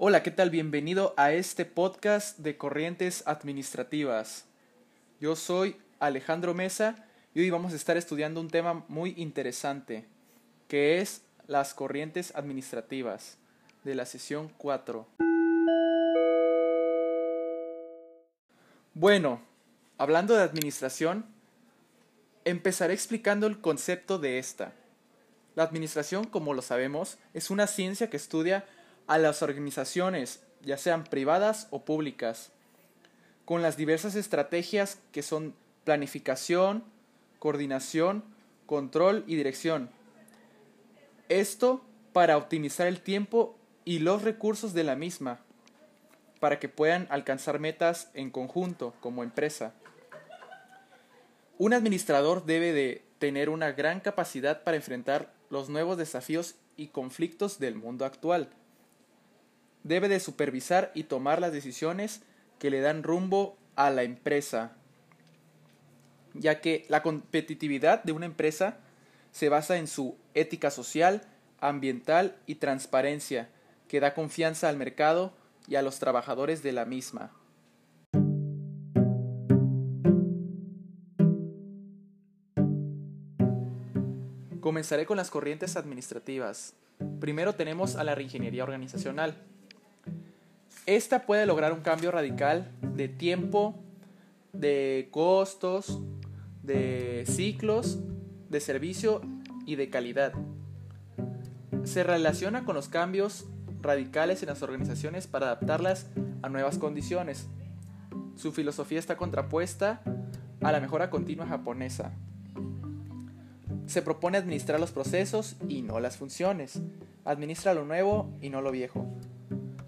Hola, ¿qué tal? Bienvenido a este podcast de corrientes administrativas. Yo soy Alejandro Mesa y hoy vamos a estar estudiando un tema muy interesante, que es las corrientes administrativas de la sesión 4. Bueno, hablando de administración, empezaré explicando el concepto de esta. La administración, como lo sabemos, es una ciencia que estudia a las organizaciones, ya sean privadas o públicas, con las diversas estrategias que son planificación, coordinación, control y dirección. Esto para optimizar el tiempo y los recursos de la misma, para que puedan alcanzar metas en conjunto como empresa. Un administrador debe de tener una gran capacidad para enfrentar los nuevos desafíos y conflictos del mundo actual. Debe de supervisar y tomar las decisiones que le dan rumbo a la empresa, ya que la competitividad de una empresa se basa en su ética social, ambiental y transparencia, que da confianza al mercado y a los trabajadores de la misma. Comenzaré con las corrientes administrativas. Primero tenemos a la reingeniería organizacional. Esta puede lograr un cambio radical de tiempo, de costos, de ciclos, de servicio y de calidad. Se relaciona con los cambios radicales en las organizaciones para adaptarlas a nuevas condiciones. Su filosofía está contrapuesta a la mejora continua japonesa se propone administrar los procesos y no las funciones. Administra lo nuevo y no lo viejo.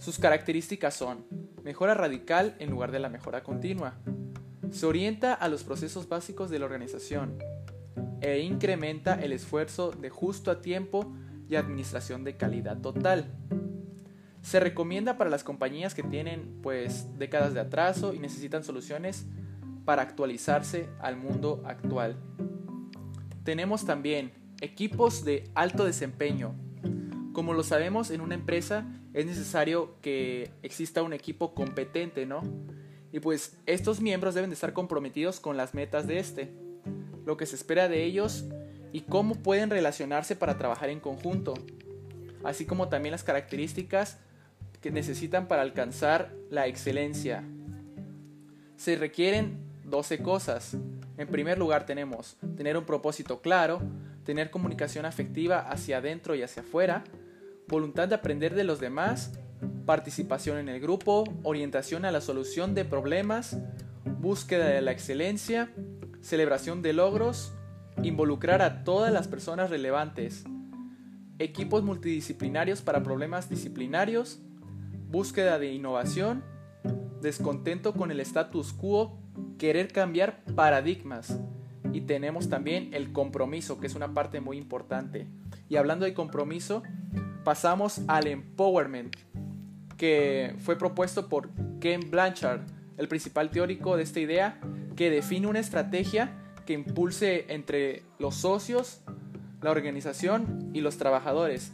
Sus características son mejora radical en lugar de la mejora continua. Se orienta a los procesos básicos de la organización e incrementa el esfuerzo de justo a tiempo y administración de calidad total. Se recomienda para las compañías que tienen pues décadas de atraso y necesitan soluciones para actualizarse al mundo actual. Tenemos también equipos de alto desempeño. Como lo sabemos, en una empresa es necesario que exista un equipo competente, ¿no? Y pues estos miembros deben de estar comprometidos con las metas de este, lo que se espera de ellos y cómo pueden relacionarse para trabajar en conjunto, así como también las características que necesitan para alcanzar la excelencia. Se requieren 12 cosas. En primer lugar tenemos tener un propósito claro, tener comunicación afectiva hacia adentro y hacia afuera, voluntad de aprender de los demás, participación en el grupo, orientación a la solución de problemas, búsqueda de la excelencia, celebración de logros, involucrar a todas las personas relevantes, equipos multidisciplinarios para problemas disciplinarios, búsqueda de innovación, descontento con el status quo querer cambiar paradigmas. Y tenemos también el compromiso, que es una parte muy importante. Y hablando de compromiso, pasamos al empowerment, que fue propuesto por Ken Blanchard, el principal teórico de esta idea, que define una estrategia que impulse entre los socios, la organización y los trabajadores.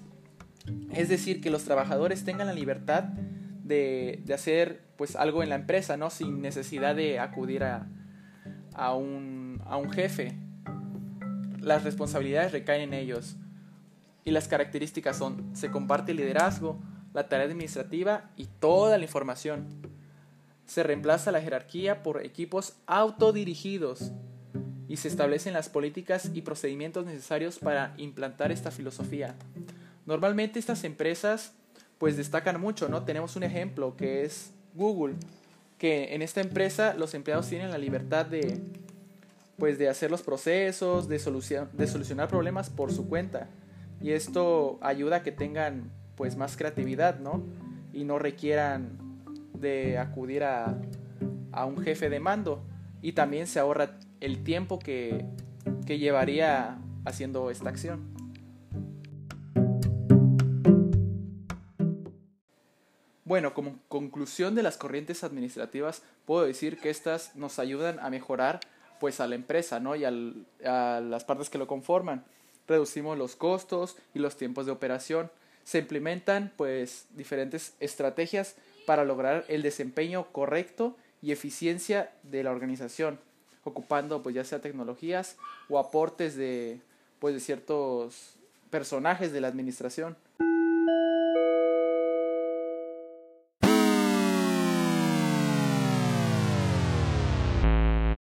Es decir, que los trabajadores tengan la libertad de, hacer pues algo en la empresa, ¿no? Sin necesidad de acudir a, a, un, a un jefe. Las responsabilidades recaen en ellos. Y las características son, se comparte el liderazgo, la tarea administrativa y toda la información. Se reemplaza la jerarquía por equipos autodirigidos y se establecen las políticas y procedimientos necesarios para implantar esta filosofía. Normalmente estas empresas pues destacan mucho, ¿no? Tenemos un ejemplo que es Google, que en esta empresa los empleados tienen la libertad de pues de hacer los procesos, de, de solucionar problemas por su cuenta. Y esto ayuda a que tengan pues más creatividad, ¿no? Y no requieran de acudir a, a un jefe de mando. Y también se ahorra el tiempo que, que llevaría haciendo esta acción. Bueno, como conclusión de las corrientes administrativas, puedo decir que estas nos ayudan a mejorar pues a la empresa, ¿no? Y a las partes que lo conforman. Reducimos los costos y los tiempos de operación. se implementan pues diferentes estrategias para lograr el desempeño correcto y eficiencia de la organización, ocupando pues ya sea tecnologías o aportes de pues de ciertos personajes de la administración.